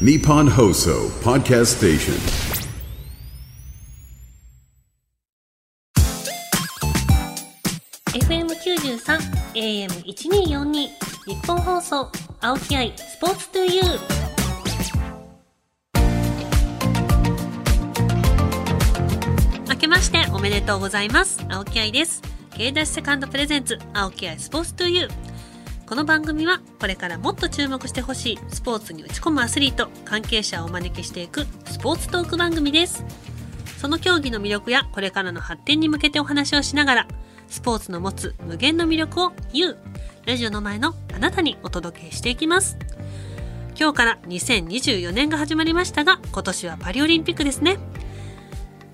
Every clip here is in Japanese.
Nippon Hoso Podcast Station. 93 AM1242 日本放送青木愛スポーツトゥユー。明けましておめでとうございます。青木愛です。K ダッシュセカンドプレゼンツ青木愛スポーツトゥユー。この番組はこれからもっと注目してほしいスポーツに打ち込むアスリート関係者をお招きしていくスポーツトーク番組です。その競技の魅力やこれからの発展に向けてお話をしながらスポーツの持つ無限の魅力を You ラジオの前のあなたにお届けしていきます。今日から2024年が始まりましたが今年はパリオリンピックですね。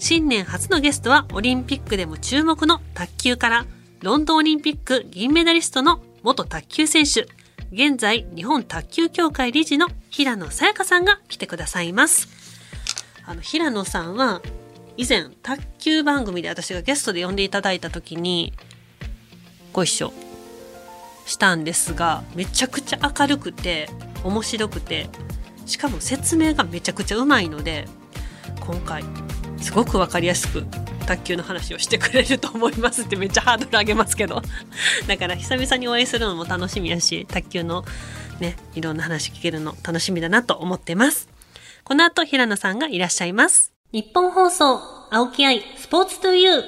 新年初のゲストはオリンピックでも注目の卓球からロンドンオリンピック銀メダリストの元卓球選手。現在日本卓球協会理事の平野さやかさんが来てくださいます。あの平野さんは以前卓球番組で私がゲストで呼んでいただいた時にご一緒したんですがめちゃくちゃ明るくて面白くてしかも説明がめちゃくちゃうまいので今回すごく分かりやすく卓球の話をしてくれると思いますってめっちゃハードル上げますけど。だから久々にお会いするのも楽しみやし卓球のねいろんな話聞けるの楽しみだなと思ってます。この後平野さんがいらっしゃいます。日本放送青木愛スポーツトゥユー。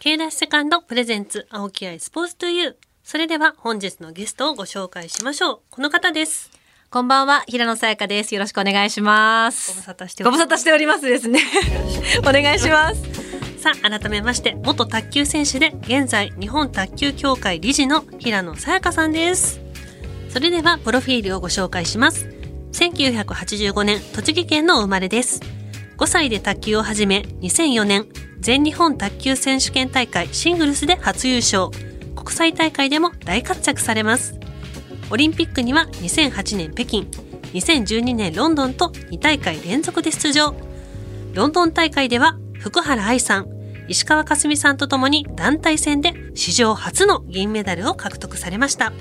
K ダッシュセカンドプレゼンツ青木愛スポーツトゥユー。それでは本日のゲストをご紹介しましょう。この方ですこんばんは、平野さやかです。よろしくお願いします。ご無沙汰してご無沙汰しておりますですね。お願いします。さあ改めまして元卓球選手で現在日本卓球協会理事の平野さやかさんですそれではプロフィールをご紹介します1985年栃木県のお生まれです5歳で卓球を始め2004年全日本卓球選手権大会シングルスで初優勝国際大会でも大活躍されますオリンピックには2008年北京2012年ロンドンと2大会連続で出場ロンドン大会では福原愛さん、石川佳純さんと共に団体戦で史上初の銀メダルを獲得されました。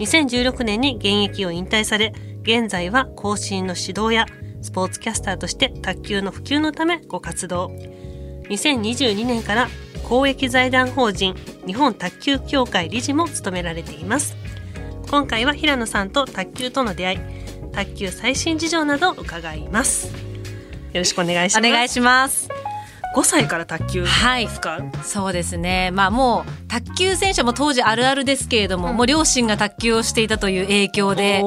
2016年に現役を引退され、現在は後進の指導やスポーツキャスターとして卓球の普及のためご活動。2022年から公益財団法人日本卓球協会理事も務められています。今回は平野さんと卓球との出会い、卓球最新事情などを伺います。よろしくお願いします。お願いします。5歳から卓球ですか、そうですね。まあもう、卓球選手も当時あるあるですけれども、もう両親が卓球をしていたという影響で、で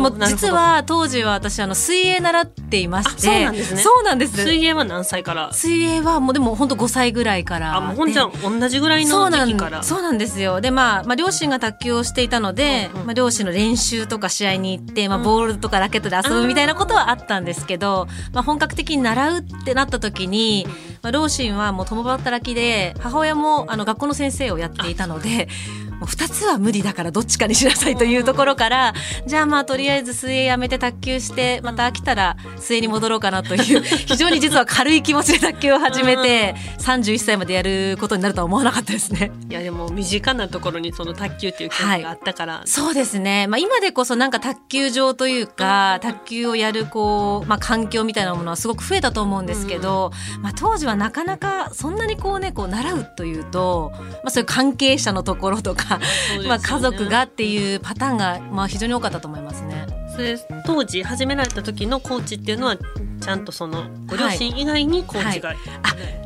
も実は当時は私あの水泳習っていまして、あそうなんですね。そうなんです。水泳は何歳から？水泳はもうでも本当5歳ぐらいから。あもうほんじゃで同じぐらいのそうなん時期から。そうなんですよ。で、まあ、まあ両親が卓球をしていたので、うんうん。まあ、両親の練習とか試合に行って、まあ、ボールとかラケットで遊ぶみたいなことはあったんですけど、まあ、本格的に習うってなった時に、まあ、両親はもう共働きで母親もあの学校の先生をやっていたので。もう2つは無理だからどっちかにしなさいというところからじゃあまあとりあえず水泳やめて卓球してまた飽きたら水泳に戻ろうかなという 非常に実は軽い気持ちで卓球を始めて31歳までやることになるとは思わなかったですね。いやでも身近なところにその卓球っていう競技があったから、そうですね。まあ今でこそなんか卓球場というか、卓球をやるこう、まあ環境みたいなものはすごく増えたと思うんですけど、まあ当時はなかなかそんなにこうね、こう習うというと、まあそういう関係者のところとか、まあ家族がっていうパターンがまあ非常に多かったと思いますね。それ当時始められた時のコーチっていうのはちゃんとそのご両親以外にコーチが、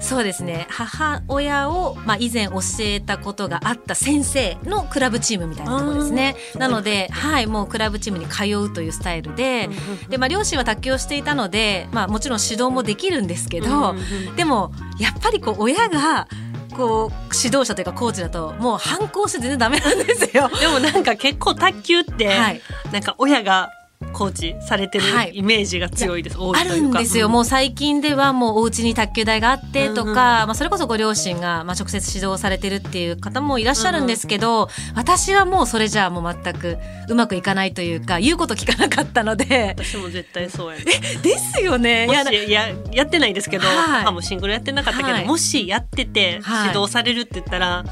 そうですね。母親を、まあ、以前教えたことがあった先生のクラブチームみたいなところですね。なので、はい、もうクラブチームに通うというスタイルで、で、まあ、両親は卓球をしていたので、まあ、もちろん指導もできるんですけど、でも、やっぱりこう、親が、こう、指導者というかコーチだと、もう反抗して全然ダメなんですよ。でもなんか結構卓球って、はいなんか親がコーチされてるはい。イメージが強いです、多いあるんですよ。うん。もう最近ではもうお家に卓球台があってとか、うんうん。まあそれこそご両親がまあ直接指導されてるっていう方もいらっしゃるんですけど、私はもうそれじゃあもう全くうまくいかないというか、言うこと聞かなかったので、私も絶対そうやね ですよね。もいやしややってないですけど、はい。母もシングルやってなかったけど、はい。もしやっててはい。指導されるって言ったら、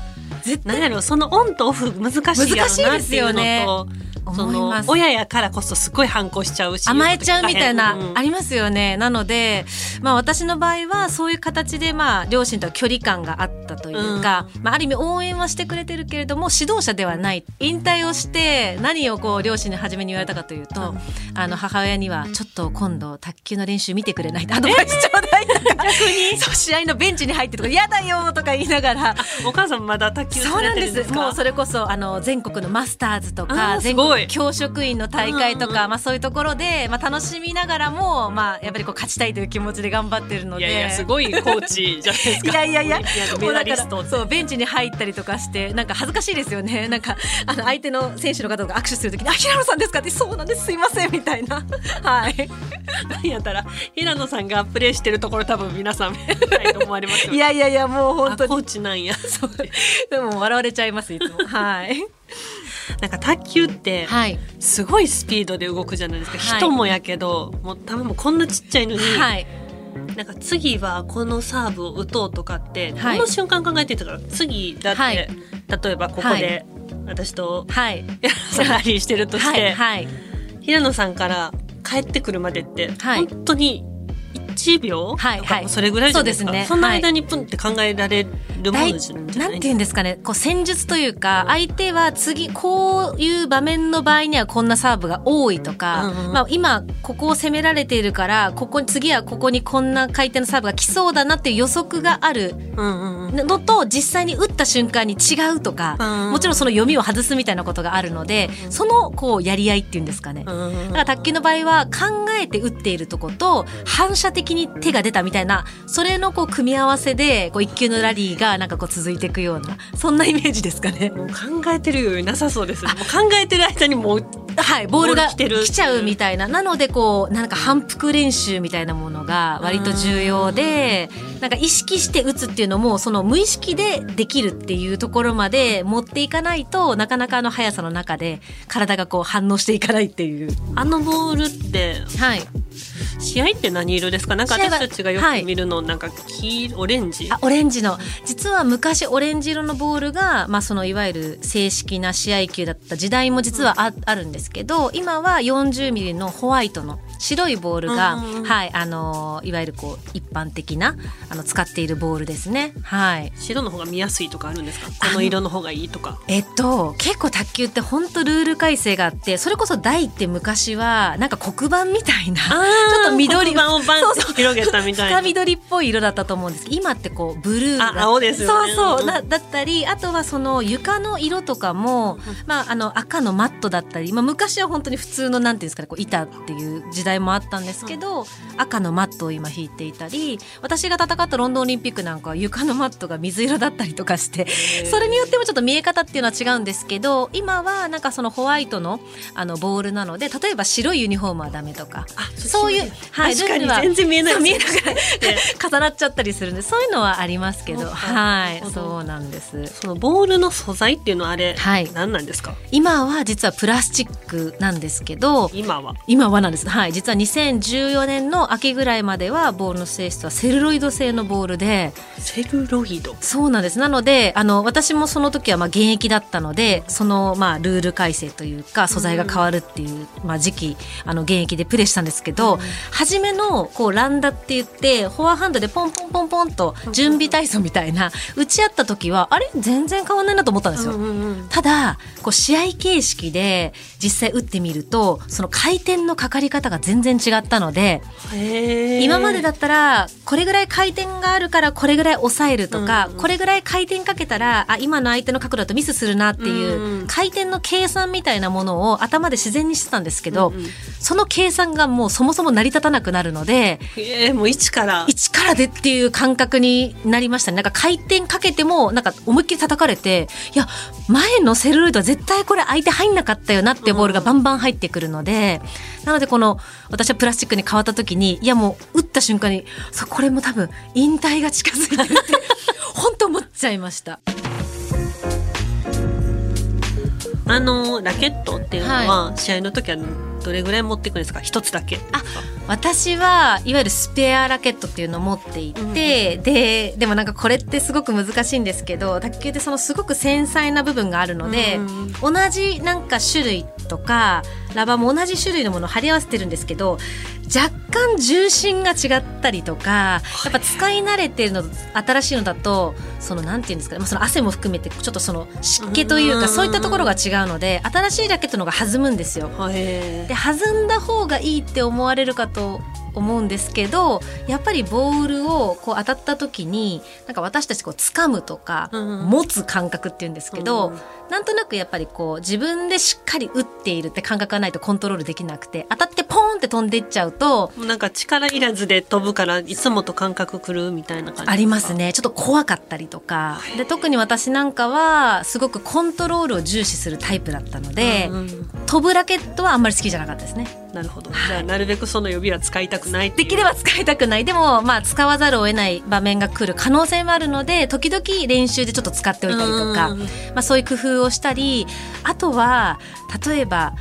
絶何やろそのオンとオフ難しいやろなっていうですよね。のとその思います。親やからこそすごい反抗しちゃうし甘えちゃうみたいな、うんありますよね。なので、まあ私の場合はそういう形でまあ両親とは距離感があったというか、まあある意味応援はしてくれてるけれども指導者ではない。引退をして何をこう両親に初めに言われたかというと、うん。あの母親にはちょっと今度卓球の練習見てくれないとアドバイスちょうだい逆に。そう試合のベンチに入ってとか嫌だよとか言いながら、お母さんまだ卓球そうなんです。もうそれこそあの全国のマスターズとあか全ごい。国教職員の大会とか、うんうんまあ、そういうところで、まあ、楽しみながらも、まあ、やっぱりこう勝ちたいという気持ちで頑張ってるので。いやいやすごいコーチじゃないですか。いやいやいやメダリストそうベンチに入ったりとかしてなんか恥ずかしいですよね。なんかあの相手の選手の方とか握手するときに「あ平野さんですか?」って「そうなんですすいません」みたいな。はい。なんやったら平野さんがプレーしてるところ多分皆さん思われますよいやいやいやもう本当あコにーチなんや。でも笑われちゃいますいつも。はい。なんか卓球ってはい。すごいスピードで動くじゃないですか、はい。人もやけどもう多分もうこんなちっちゃいのに、はい。なんか次はこのサーブを打とうとかってどはい。の瞬間考えてたから、次だって、はい。例えばここで私とはい。サラリーしてるとして、平野さんから帰ってくるまでって、はい。本当に1秒はいはい。それぐらいじゃないですか、そうですね。その間にプンって考えられるも大のじゃない。なんて言うんですかね。こう戦術というか相手は次こういう場面の場合にはこんなサーブが多いとか、うんうんまあ、今ここを攻められているからここ次はここにこんな回転のサーブが来そうだなっていう予測があるうんうんうん。のと実際に打った瞬間に違うとか、うんもちろんその読みを外すみたいなことがあるので、そのこうやり合いっていうんですかね。うんうん。だから卓球の場合は考えて打っているとこと反射的に手が出たみたいなそれのこう組み合わせでこう一球のラリーがなんかこう続いていくようなそんなイメージですかね。もう考えてるよりなさそうですねもう考えてる間にもうはい、ボールが来ちゃうみたいな。なので、こう、なんか反復練習みたいなものが割と重要で、なんか意識して打つっていうのも、その無意識でできるっていうところまで持っていかないとなかなかあの速さの中で体がこう反応していかないっていう。あのボールってはい。試合って何色ですか？なんか私たちがよはいく見るの、なんか黄色オレンジ。あオレンジの。実は昔オレンジ色のボールが、まあ、そのいわゆる正式な試合球だった時代も実はあ,、あるんですけど今は40ミリのホワイトの白いボールが、うんうんうん。はいあのいわゆるこう一般的なあの使っているボールですね。はい。白の方が見やすいとかあるんですか？この色の方がいいとか。えっと結構卓球って本当ルール改正があってそれこそ台って昔はなんか黒板みたいな ちょっと緑黒板をバンって広げたみたいな。深緑っぽい色だったと思うんです。けど今ってこうブルー青ですよね。そうそう。うんだだったりあとはその床の色とかも、まあ、あの赤のマットだったり、まあ、昔は本当に普通のなんていうんですかねこう板っていう時代もあったんですけど、赤のマットを今引いていたり私が戦ったロンドンオリンピックなんかは床のマットが水色だったりとかしてそれによってもちょっと見え方っていうのは違うんですけど今はなんかそのホワイトのあのボールなので例えば白いユニフォームはダメとかあそういう、はい、確かに全然見えない見えなくで 重なっちゃったりするんでそういうのはありますけど。はいそうなんです。そのボールの素材っていうのはあれ、はい。何なんですか？今は実はプラスチックなんですけど今は？今はなんです。はい実は2014年の秋ぐらいまではボールの性質はセルロイド製のボールで。セルロイド？そうなんです。なのであの私もその時はまあ現役だったのでそのまあルール改正というか素材が変わるっていう、まあ、時期あの現役でプレーしたんですけど、初めのこうランダって言ってフォアハンドでポンポンポンポンと準備体操みたいな打ち合った時はあれ？全然変わんないなと思ったんですよ。ただこう試合形式で実際打ってみるとその回転のかかり方が全然違ったので今までだったらこれぐらい回転があるからこれぐらい抑えるとか、うんこれぐらい回転かけたらあ今の相手の角度だとミスするなっていう、うん回転の計算みたいなものを頭で自然にしてたんですけど、その計算がもうそもそも成り立たなくなるのでえーもう一から一からでっていう感覚になりましたね。なんか回転かけても、なんか思いっきり叩かれて、いや、前のセルロイドは絶対これ相手入んなかったよなってボールがバンバン入ってくるので、なのでこの、私はプラスチックに変わった時に、いやもう打った瞬間に、そう、これも多分引退が近づいてるって、本当思っちゃいました。あのラケットっていうのは、試合の時はどれぐらい持っていくんですか？一つだけ。あ私はいわゆるスペアラケットっていうのを持っていて、ででもなんかこれってすごく難しいんですけど卓球ってそのすごく繊細な部分があるので、うん。同じなんか種類とかラバーも同じ種類のものを貼り合わせてるんですけど若干重心が違ったりとかやっぱ使い慣れてるのと新しいのだとそのなんていうんですかね、まあ、その汗も含めてちょっとその湿気といううん。かそういったところが違うので新しいラケットの方が弾むんですよ。へで弾んだ方がいいって思われるかと思うんですけどやっぱりボールをこう当たった時になんか私たちこう掴むとか、うん持つ感覚っていうんですけど、うんなんとなくやっぱりこう自分でしっかり打っているって感覚がないとコントロールできなくて当たってポーンって飛んでいっちゃうともうなんか力いらずで飛ぶからいつもと感覚くるみたいな感じありますね。ちょっと怖かったりとか。で特に私なんかはすごくコントロールを重視するタイプだったので、うんうん。飛ぶラケットはあんまり好きじゃなかったですね。なるほど、はい。じゃあなるべくその指は使いたくないできれば使いたくない。でもまあ使わざるを得ない場面が来る可能性もあるので時々練習でちょっと使っておいたりとか、うん。まあ、そういう工夫をしたりあとは例えば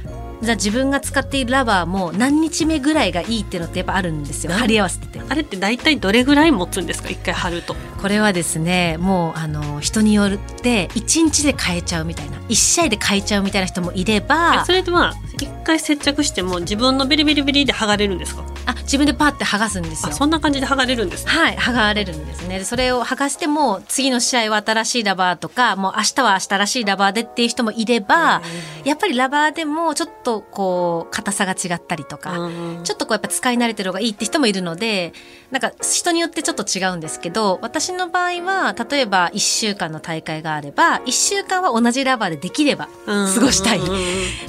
じゃあ自分が使っているラバーも何日目ぐらいがいいっていうのってやっぱあるんですよ。何？貼り合わせてて。あれって大体どれぐらい持つんですか？一回貼ると。これはですねもうあの人によって1日で変えちゃうみたいな。1試合で変えちゃうみたいな人もいれば。えそれでは一回接着しても自分のビリビリビリで剥がれるんですか？あ自分でパッて剥がすんですよ。あそんな感じで剥がれるんですね。はい、剥がれるんですね。でそれを剥がしても、次の試合は新しいラバーとか、もう明日は明日らしいラバーでっていう人もいれば、やっぱりラバーでもちょっとこう、硬さが違ったりとか、うん。ちょっとこうやっぱ使い慣れてる方がいいって人もいるので、なんか人によってちょっと違うんですけど、私の場合は、例えば1週間の大会があれば、1週間は同じラバーでできれば過ごしたい。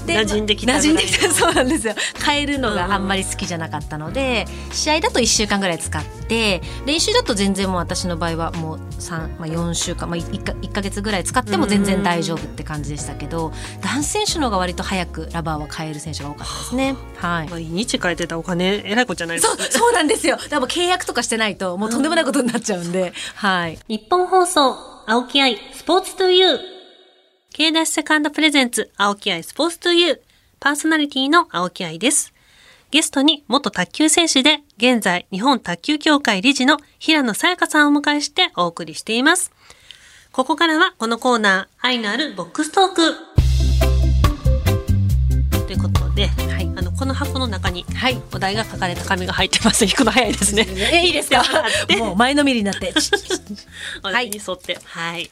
で馴染んできた馴染んできたそうなんですよ。変えるのがあんまり好きじゃなかったので、試合だと1週間ぐらい使って練習だと全然もう私の場合はもう3、まあ、4週間、まあ、1, か1ヶ月ぐらい使っても全然大丈夫って感じでしたけど男子選手の方が割と早くラバーは変える選手が多かったですね。はい毎日変えてたお金えらいことじゃないですそうかそうなんですよ。でも契約とかしてないともうとんでもないことになっちゃうんで、はい。日本放送、青木愛、スポーツトゥユー。K ダッシュセカンドプレゼンツ、青木愛、スポーツトゥユー。パーソナリティの青木愛です。ゲストに元卓球選手で、現在日本卓球協会理事の平野さやかさんをお迎えしてお送りしています。ここからはこのコーナー、愛のあるボックストーク。ということで、はいあの、この箱の中にはい。お題が書かれた紙が入ってます。引くの早いですね。え、いいですか？でもう前のめりになって。お題に沿って。はい。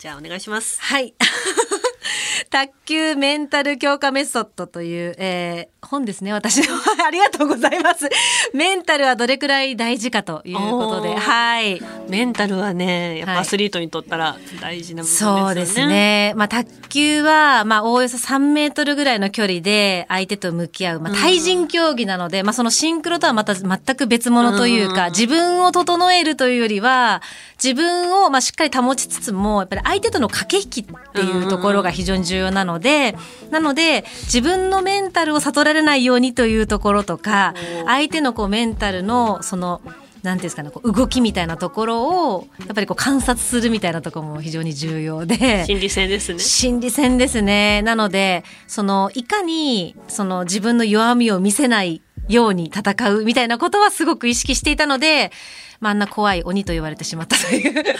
じゃあお願いします。はい。卓球メンタル強化メソッドという、えー本ですね。私の。ありがとうございます。メンタルはどれくらい大事かということで。はい。メンタルはね、やっはいぱアスリートにとったら大事な部分ですよね。そうです。ね。まあ、卓球は、まあ、おおよそ3メートルぐらいの距離で相手と向き合う、まあ、対人競技なので、まあ、そのシンクロとはまた全く別物というか、うん自分を整えるというよりは、自分を、まあ、しっかり保ちつつも、やっぱり相手との駆け引きっていうところが非常に重要なので、なので、自分のメンタルを悟られないようにというところとか、相手のこうメンタルの、その、なんていうんですかね、こう動きみたいなところを、やっぱりこう観察するみたいなところも非常に重要で。心理戦ですね。心理戦ですね。なので、その、いかに、その自分の弱みを見せないように戦うみたいなことはすごく意識していたので、まあ、あんな怖い鬼と言われてしまったという。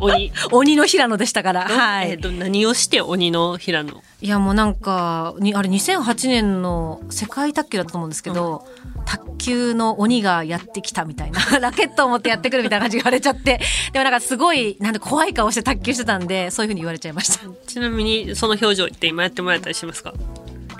鬼。鬼の平野でしたから。はい。えっと、何をして鬼の平野？いや、もうなんか、にあれ2008年の世界卓球だったと思うんですけど、卓球の鬼がやってきたみたいな、ラケットを持ってやってくるみたいな感じが言われちゃって、でもなんかすごい、なんで怖い顔して卓球してたんで、そういうふうに言われちゃいました。ちなみに、その表情って今やってもらえたりしますか？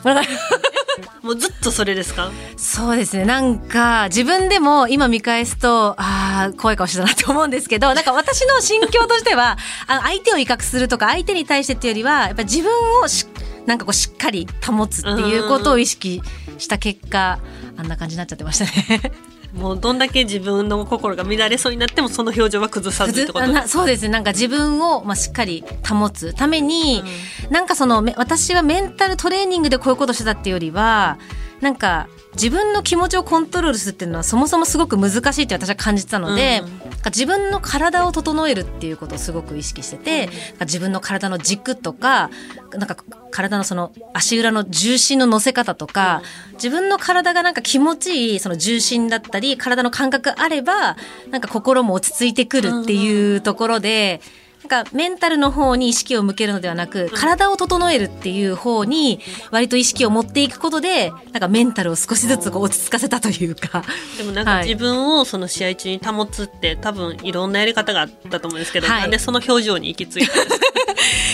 もうずっとそれですか？そうですね。なんか、自分でも今見返すと、ああ、怖い顔してたなって思うんですけど、なんか私の心境としては、あの相手を威嚇するとか、相手に対してっていうよりは、やっぱ自分をし、なんかこうしっかり保つっていうことを意識した結果、あんな感じになっちゃってましたね。もうどんだけ自分の心が乱れそうになってもその表情は崩さずってこと？あなそうですね。なんか自分を、まあ、しっかり保つために、なんかそのめ私はメンタルトレーニングでこういうことしてたっていうよりはなんか自分の気持ちをコントロールするっていうのはそもそもすごく難しいって私は感じてたので、うん自分の体を整えるっていうことをすごく意識してて、なんか自分の体の軸とかなんか体のその足裏の重心の乗せ方とか、自分の体がなんか気持ちいいその重心だったり体の感覚あればなんか心も落ち着いてくるっていうところで。なんかメンタルの方に意識を向けるのではなく、体を整えるっていう方に割と意識を持っていくことでなんかメンタルを少しずつこう落ち着かせたというか。でもなんかはい。自分をその試合中に保つって多分いろんなやり方があったと思うんですけど、はい。なんでその表情に行き着いたんで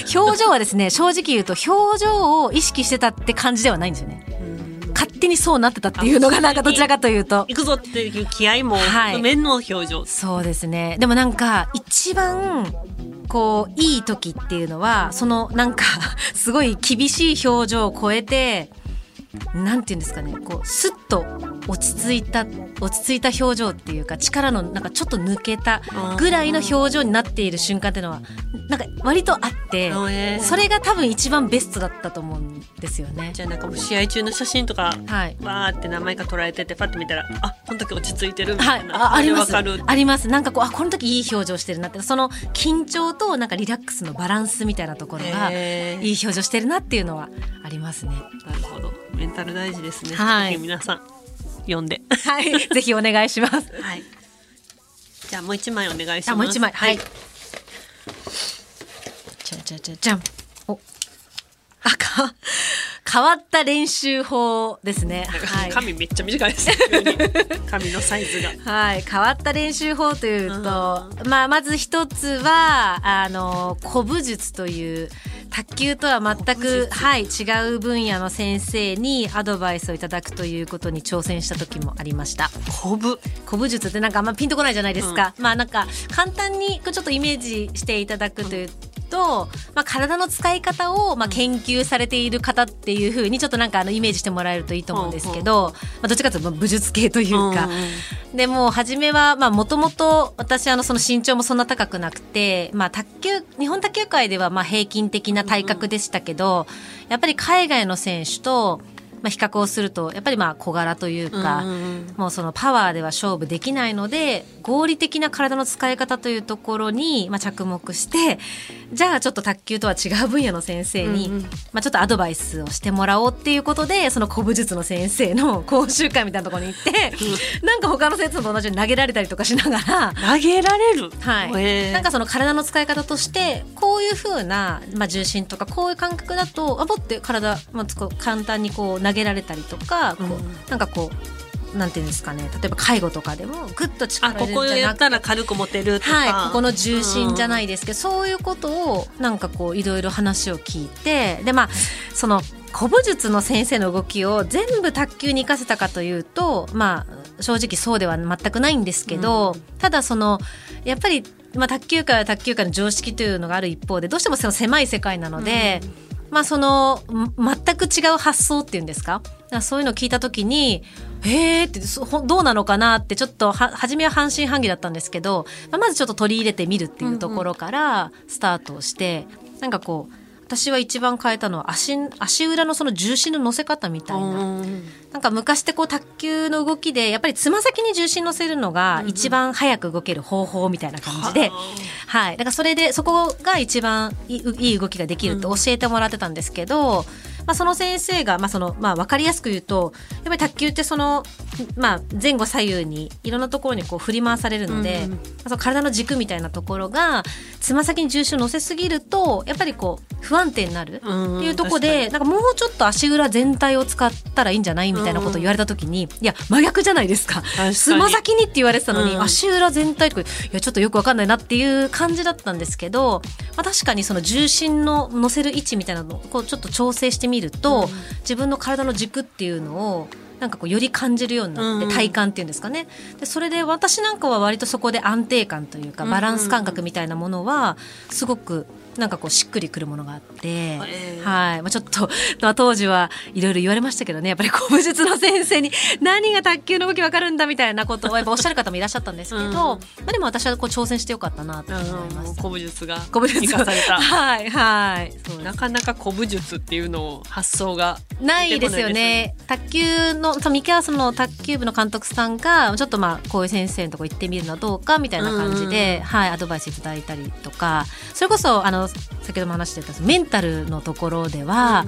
すか？表情はですね正直言うと表情を意識してたって感じではないんですよね勝手にそうなってたっていうのがなんかどちらかというと。行くぞっていう気合もはい。面の表情、そうですね。でもなんか一番こういい時っていうのはそのなんか すごい厳しい表情を超えてなんていうんですかね。こうスッと落ち着いた落ち着いた表情っていうか力のなんかちょっと抜けたぐらいの表情になっている瞬間っていうのはなんか割とあってそれが多分一番ベストだったと思うんですよね。じゃあなんかもう試合中の写真とかはい。わーって何枚か捉えててパッと見たらあこの時落ち着いてるみたはい。い、な、ああります。あります。なんかこうあこの時いい表情してるなって。その緊張となんかリラックスのバランスみたいなところがいい表情してるなっていうのはありますね。なるほどメンタル大事ですね、はい。皆さん読んで。はい。ぜひお願いします。はい。じゃあもう一枚お願いします。あもう一枚。はい。じゃじゃじゃじゃん。お。あか変わった練習法ですね。はい。髪めっちゃ短いです。髪のサイズが。はい、変わった練習法というと、まあ、まず一つは、あの、古武術という、卓球とは全く、はい、違う分野の先生にアドバイスをいただくということに挑戦した時もありました。こぶ古武術ってなんかあんまピンとこないじゃないですか。まあなんか簡単にちょっとイメージしていただくというと、まあ体の使い方をまあ研究されている方っていう風にちょっとなんかあのイメージしてもらえるといいと思うんですけど、まあどっちかというとまあ武術系というか、でも初めはまあもともと私あのその身長もそんな高くなくて、まあ卓球日本卓球界ではまあ平均的な体格でしたけど、やっぱり海外の選手とまあ比較をするとやっぱりまあ小柄というか、もうそのパワーでは勝負できないので合理的な体の使い方というところにまあ着目してじゃあちょっと卓球とは違う分野の先生に、うんうん。まあ、ちょっとアドバイスをしてもらおうっていうことでその古武術の先生の講習会みたいなところに行って、なんか他の生徒と同じように投げられたりとかしながら。投げられる？はい、なんかその体の使い方としてこういう風なまあ、重心とかこういう感覚だとあぼって体、まあ、簡単にこう投げられたりとか、こううん。なんかこうなんていうんですかね。例えば介護とかでもグッとあ力ここ入れるんじゃなくやったら軽く持てるとか、はい、ここの重心じゃないいですけど、そういうことをなんかこういろいろ話を聞いてでまあその古武術の先生の動きを全部卓球に生かせたかというとまあ正直そうでは全くないんですけど、ただそのやっぱり、まあ、卓球界は卓球界の常識というのがある一方でどうしてもその狭い世界なので。まあそのん全く違う発想っていうんですか？そういうのを聞いた時にへーってどうなのかなってちょっとは初めは半信半疑だったんですけど、まあ、まずちょっと取り入れてみるっていうところからスタートをして、なんかこう私は一番変えたのは足足裏のその重心の乗せ方みたいな。うんなんか昔ってこう卓球の動きでやっぱりつま先に重心乗せるのが一番早く動ける方法みたいな感じで、はい。だからそれでそこが一番いいいい動きができるって教えてもらってたんですけど、まあその先生がまあそのまあわかりやすく言うとやっぱり卓球ってそのまあ前後左右にいろんなところにこう振り回されるので、うんうんまあその体の軸みたいなところがつま先に重心を乗せすぎるとやっぱりこう不安定になる。うんっていうところで、なんかもうちょっと足裏全体を使ったらいいんじゃないみたいなことを言われた時に、いや、真逆じゃないですか。につま先にって言われてたのに、うん足裏全体、いや、ちょっとよくわかんないなっていう感じだったんですけど、まあ確かにその重心の乗せる位置みたいなのをこうちょっと調整してみると、自分の体の軸っていうのを、なんかこうより感じるようになって、うん体感っていうんですかね。で、それで私なんかは割とそこで安定感というか、バランス感覚みたいなものは、すごく、なんかこうしっくりくるものがあって、はい。まあちょっと、まあ当時はいろいろ言われましたけどね、やっぱり古武術の先生に何が卓球の動きわかるんだみたいなことをやっぱおっしゃる方もいらっしゃったんですけど、うんまあでも私はこう挑戦してよかったなと思います。うん古武術が古武術生かされたはい、はい。なかなか古武術っていうのを発想がないですよね。卓球のの三毛はその卓球部の監督さんがちょっとまあこういう先生のとこ行ってみるのはどうかみたいな感じで、はい、アドバイスいただいたりとかそれこそあの先ほども話してたメンタルのところでは、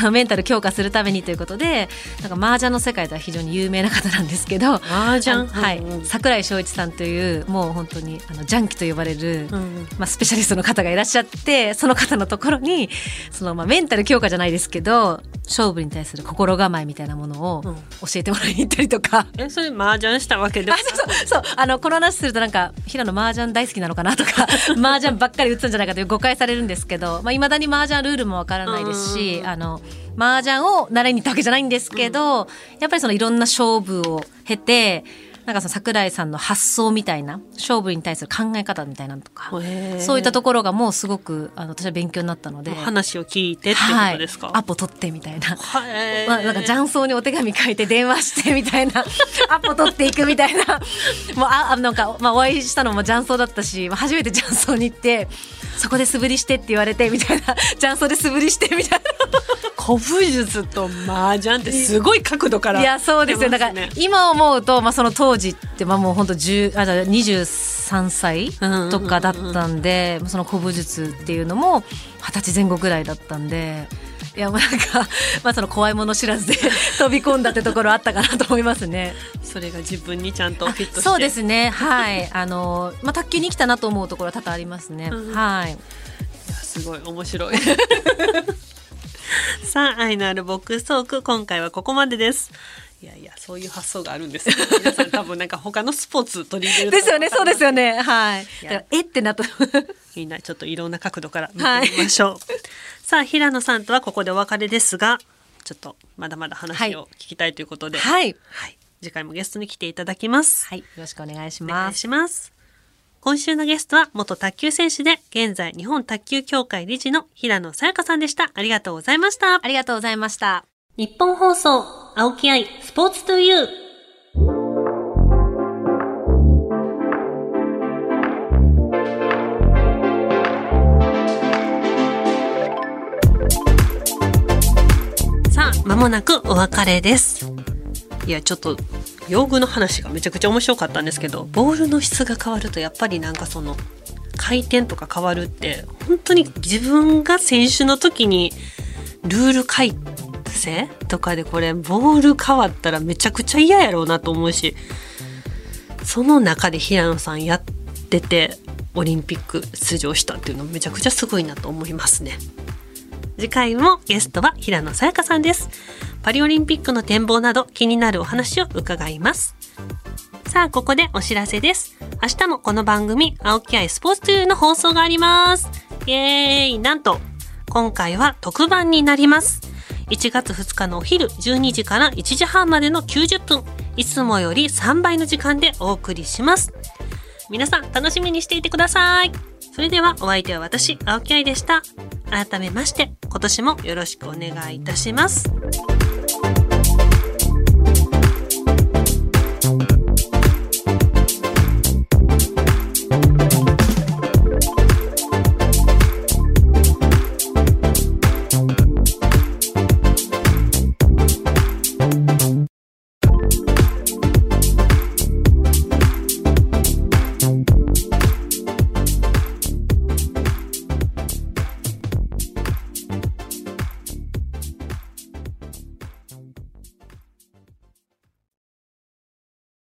あのメンタル強化するためにということでなんか麻雀の世界では非常に有名な方なんですけど麻雀？はい、うんうん。桜井翔一さんというもう本当にあのジャンキと呼ばれる、うん。まあ、スペシャリストの方がいらっしゃってその方のところにその、まあ、メンタル強化じゃないですけど勝負に対する心構えみたいなものをうん。教えてもらいに行ったりとか。えそれ麻雀したわけで。もあそうあのこの話するとなんか平野麻雀大好きなのかなとか 麻雀ばっかり打つんじゃないかという誤解されるんですけどいまあ、未だに麻雀ルールもわからないですしうんあの麻雀を習いに行ったわけじゃないんですけど、やっぱりそのいろんな勝負を経てなんかその桜井さんの発想みたいな勝負に対する考え方みたいなのとかそういったところがもうすごくあの私は勉強になったので話を聞いてってことですか、はい、アポ取ってみたいな。はいまあ、なんか雀荘にお手紙書いて電話してみたいな。アポ取っていくみたいな。もうああなんか、まあ、お会いしたのも雀荘だったし、まあ、初めて雀荘に行ってそこで素振りしてって言われてみたいな。雀荘で素振りしてみたい 古武術と麻雀ってすごい角度からないやそうですよだから今思うと、まあ、その当時って、まあ、もう本当10あじゃあ23歳とかだったんで、その古武術っていうのも二十歳前後ぐらいだったんで。いやもうなんか、まあ、その怖いもの知らずで 飛び込んだってところあったかなと思いますね。それが自分にちゃんとフィットそうですね。はい。あの、まあ、卓球に来たなと思うところは多々ありますね。うんはい。いやすごい面白い さあ愛のあるボックストーク今回はここまでですいやいやそういう発想があるんですよ 皆さん多分なんか他のスポーツ取り入れるとですよね。そうですよね。はい。えってなった。みんなちょっといろんな角度から見てみましょう、さあ平野さんとはここでお別れですがちょっとまだまだ話を聞きたいということで、はい。はい次回もゲストに来ていただきますはい。よろしくお願いしお願います。します。今週のゲストは元卓球選手で現在日本卓球協会理事の平野さやかさんでした。ありがとうございました。ありがとうございました。日本放送、青木愛、スポーツトゥユー。さあ、まもなくお別れです。いや、ちょっと、用具の話がめちゃくちゃ面白かったんですけど、ボールの質が変わると、やっぱりなんかその、回転とか変わるって、本当に自分が選手の時に、ルール改正とかでこれ、ボール変わったらめちゃくちゃ嫌やろうなと思うし、その中で平野さんやってて、オリンピック出場したっていうのめちゃくちゃすごいなと思いますね。次回もゲストは平野さやかさんです。パリオリンピックの展望など気になるお話を伺います。さあ、ここでお知らせです。明日もこの番組、青木愛スポーツというの放送があります。イエーイなんと、今回は特番になります。1月2日のお昼12時から1時半までの90分、いつもより3倍の時間でお送りします。皆さん楽しみにしていてください。それではお相手は私、青木愛でした。改めまして、今年もよろしくお願いいたします。